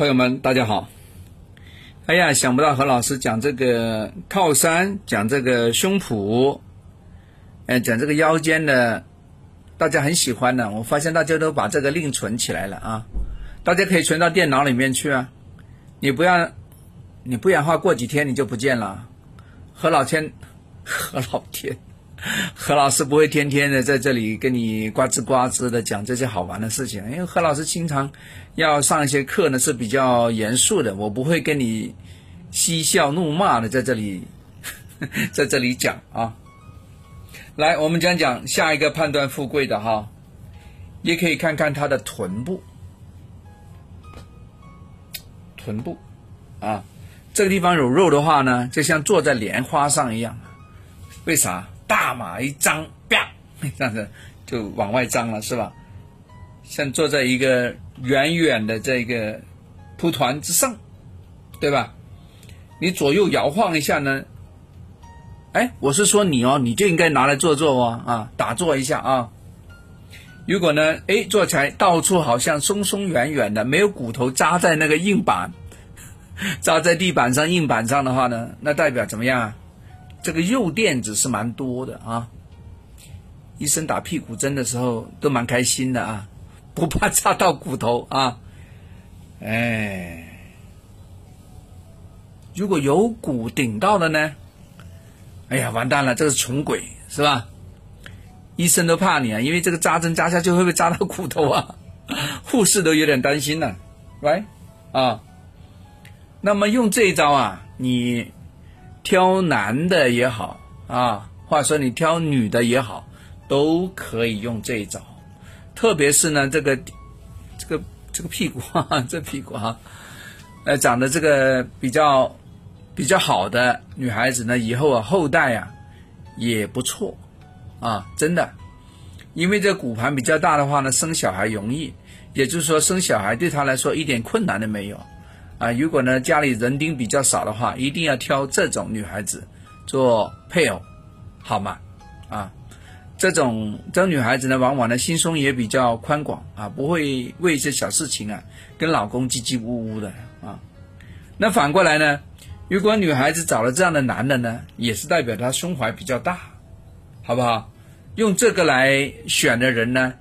朋友们，大家好。哎呀，想不到何老师讲这个靠山，讲这个胸脯，哎，讲这个腰间的，大家很喜欢的。我发现大家都把这个另存起来了啊，大家可以存到电脑里面去啊。你不要，你不然话，过几天你就不见了。何老天，何老天。何老师不会天天的在这里跟你呱吱呱吱的讲这些好玩的事情，因为何老师经常要上一些课呢，是比较严肃的，我不会跟你嬉笑怒骂的在这里，在这里讲啊。来，我们讲讲下一个判断富贵的哈，也可以看看他的臀部，臀部啊，这个地方有肉的话呢，就像坐在莲花上一样，为啥？大马一张，啪，这样子就往外张了，是吧？像坐在一个远远的这个蒲团之上，对吧？你左右摇晃一下呢，哎，我是说你哦，你就应该拿来坐坐哦，啊，打坐一下啊。如果呢，哎，坐起来到处好像松松软软的，没有骨头扎在那个硬板，扎在地板上硬板上的话呢，那代表怎么样啊？这个肉垫子是蛮多的啊，医生打屁股针的时候都蛮开心的啊，不怕扎到骨头啊，哎，如果有骨顶到了呢，哎呀，完蛋了，这是穷鬼是吧？医生都怕你啊，因为这个扎针扎下去会不会扎到骨头啊？护士都有点担心了，喂，啊，那么用这一招啊，你。挑男的也好啊，或者说你挑女的也好，都可以用这一招。特别是呢，这个这个这个屁股，这屁股哈，呃，长得这个比较比较好的女孩子呢，以后啊后代啊也不错啊，真的。因为这骨盘比较大的话呢，生小孩容易，也就是说生小孩对她来说一点困难都没有。啊，如果呢家里人丁比较少的话，一定要挑这种女孩子做配偶，好吗？啊，这种这种女孩子呢，往往呢心胸也比较宽广啊，不会为一些小事情啊跟老公唧唧呜呜的啊。那反过来呢，如果女孩子找了这样的男的呢，也是代表她胸怀比较大，好不好？用这个来选的人呢，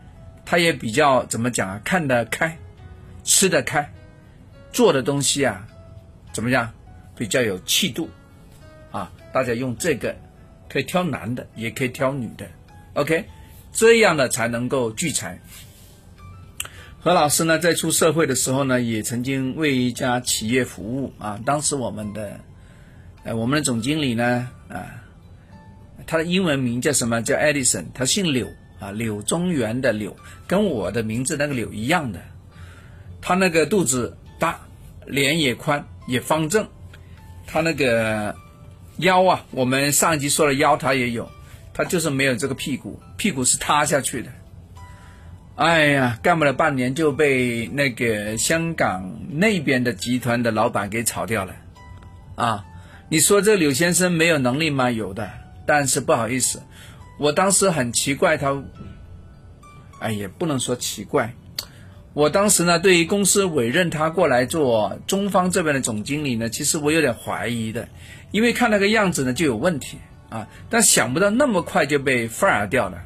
他也比较怎么讲啊？看得开，吃得开。做的东西啊，怎么样？比较有气度啊！大家用这个可以挑男的，也可以挑女的，OK，这样的才能够聚财。何老师呢，在出社会的时候呢，也曾经为一家企业服务啊。当时我们的呃，我们的总经理呢啊，他的英文名叫什么？叫 Edison，他姓柳啊，柳宗元的柳，跟我的名字那个柳一样的。他那个肚子。脸也宽也方正，他那个腰啊，我们上一集说了腰他也有，他就是没有这个屁股，屁股是塌下去的。哎呀，干不了半年就被那个香港那边的集团的老板给炒掉了。啊，你说这柳先生没有能力吗？有的，但是不好意思，我当时很奇怪他，哎，也不能说奇怪。我当时呢，对于公司委任他过来做中方这边的总经理呢，其实我有点怀疑的，因为看那个样子呢就有问题啊。但想不到那么快就被 fire 掉了，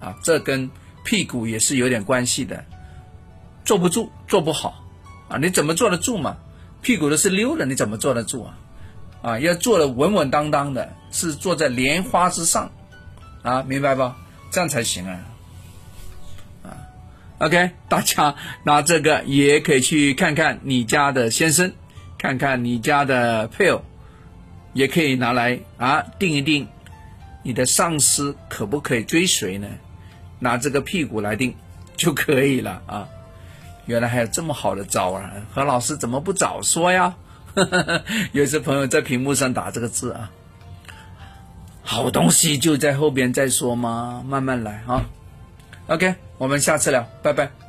啊，这跟屁股也是有点关系的，坐不住，坐不好，啊，你怎么坐得住嘛？屁股都是溜的，你怎么坐得住啊？啊，要坐得稳稳当当的，是坐在莲花之上，啊，明白不？这样才行啊。OK，大家拿这个也可以去看看你家的先生，看看你家的配偶，也可以拿来啊定一定，你的上司可不可以追随呢？拿这个屁股来定就可以了啊！原来还有这么好的招啊！何老师怎么不早说呀？有些朋友在屏幕上打这个字啊，好东西就在后边再说嘛，慢慢来啊。OK，我们下次聊，拜拜。